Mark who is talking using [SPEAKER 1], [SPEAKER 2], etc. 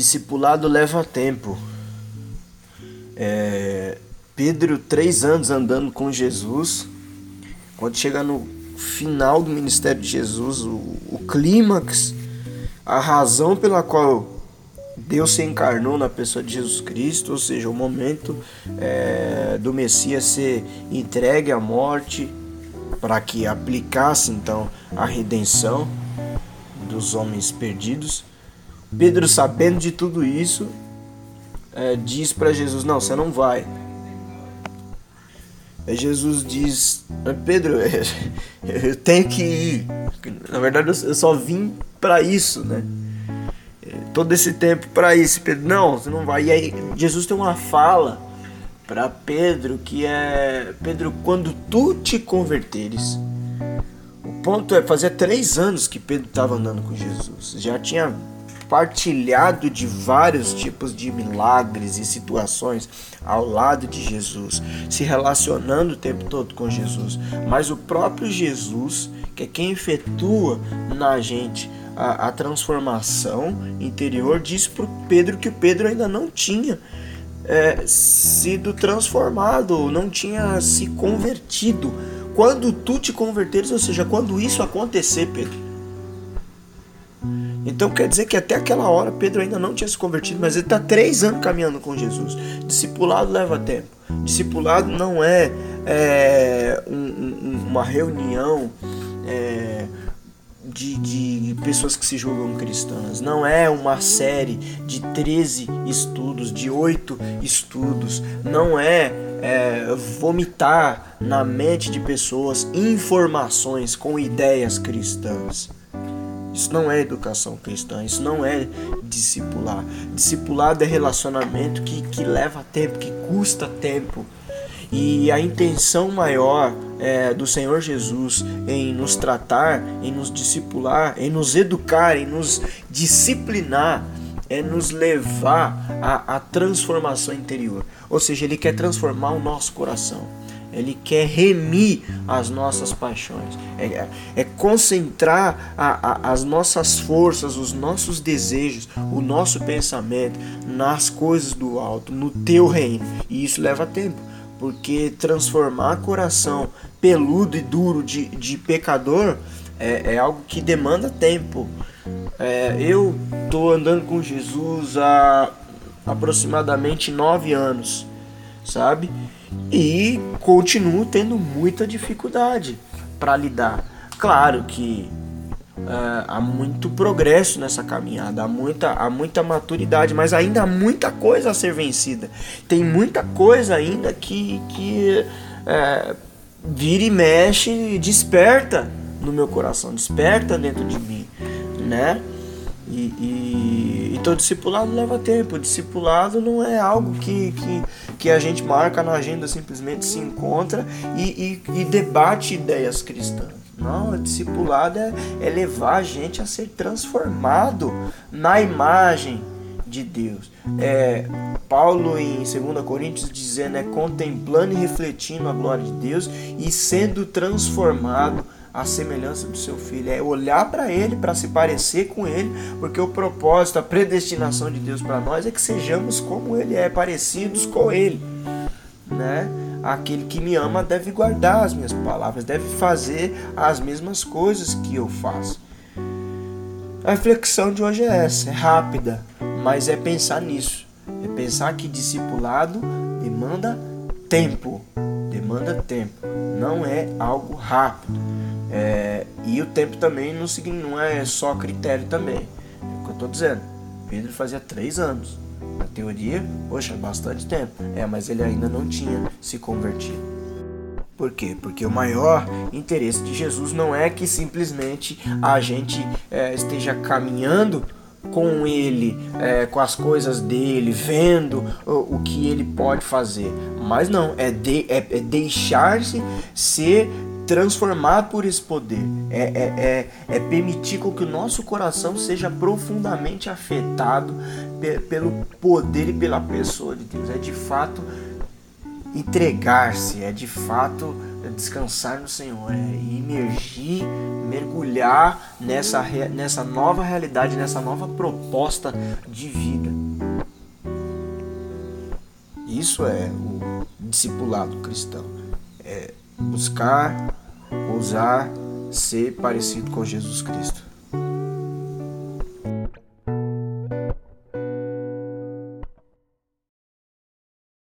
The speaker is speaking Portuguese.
[SPEAKER 1] Discipulado leva tempo. É, Pedro, três anos andando com Jesus, quando chega no final do ministério de Jesus, o, o clímax, a razão pela qual Deus se encarnou na pessoa de Jesus Cristo, ou seja, o momento é, do Messias ser entregue à morte para que aplicasse então a redenção dos homens perdidos. Pedro, sabendo de tudo isso, é, diz para Jesus: Não, você não vai. Aí Jesus diz: Pedro, eu tenho que ir. Na verdade, eu só vim para isso, né? Todo esse tempo para isso. Pedro, não, você não vai. E aí, Jesus tem uma fala para Pedro que é: Pedro, quando tu te converteres. O ponto é: fazia três anos que Pedro estava andando com Jesus. Já tinha partilhado de vários tipos de milagres e situações ao lado de Jesus, se relacionando o tempo todo com Jesus. Mas o próprio Jesus, que é quem efetua na gente a, a transformação interior, disse para Pedro que o Pedro ainda não tinha é, sido transformado, não tinha se convertido. Quando tu te converteres, ou seja, quando isso acontecer, Pedro, então quer dizer que até aquela hora Pedro ainda não tinha se convertido, mas ele está três anos caminhando com Jesus. Discipulado leva tempo. Discipulado não é, é um, um, uma reunião é, de, de pessoas que se julgam cristãs. Não é uma série de 13 estudos, de 8 estudos. Não é, é vomitar na mente de pessoas informações com ideias cristãs. Isso não é educação cristã, isso não é discipular. Discipulado é relacionamento que, que leva tempo, que custa tempo. E a intenção maior é, do Senhor Jesus em nos tratar, em nos discipular, em nos educar, em nos disciplinar, é nos levar à, transformação interior. Ou seja, Ele quer transformar o nosso coração. Ele quer remir as nossas paixões, é, é concentrar a, a, as nossas forças, os nossos desejos, o nosso pensamento nas coisas do alto, no teu reino. E isso leva tempo, porque transformar coração peludo e duro de, de pecador é, é algo que demanda tempo. É, eu estou andando com Jesus há aproximadamente nove anos, sabe? e continuo tendo muita dificuldade para lidar. Claro que uh, há muito progresso nessa caminhada, há muita, há muita maturidade, mas ainda há muita coisa a ser vencida. Tem muita coisa ainda que, que uh, vira e mexe, desperta no meu coração, desperta dentro de mim, né? E, e, então, discipulado leva tempo. Discipulado não é algo que, que, que a gente marca na agenda, simplesmente se encontra e, e, e debate ideias cristãs. Não, discipulado é, é levar a gente a ser transformado na imagem de Deus. É, Paulo em 2 Coríntios dizendo é contemplando e refletindo a glória de Deus e sendo transformado a semelhança do seu filho, é olhar para ele, para se parecer com ele, porque o propósito, a predestinação de Deus para nós é que sejamos como ele é, parecidos com ele, né? Aquele que me ama deve guardar as minhas palavras, deve fazer as mesmas coisas que eu faço. A reflexão de hoje é essa, é rápida, mas é pensar nisso. É pensar que discipulado demanda tempo, demanda tempo, não é algo rápido. É, e o tempo também não, não é só critério também. É o que eu estou dizendo. Pedro fazia três anos. Na teoria, poxa, bastante tempo. É, mas ele ainda não tinha se convertido. Por quê? Porque o maior interesse de Jesus não é que simplesmente a gente é, esteja caminhando com ele, é, com as coisas dele, vendo o, o, que ele pode fazer. Mas não, é, de, é, é deixar-se ser transformar por esse poder, é, é, é, é permitir com que o nosso coração seja profundamente afetado pe pelo poder e pela pessoa de Deus. É de fato entregar-se, é de fato descansar no Senhor, é imergir, mergulhar nessa, nessa nova realidade, nessa nova proposta de vida. Isso é o discipulado cristão. É buscar ousar ser parecido com Jesus Cristo.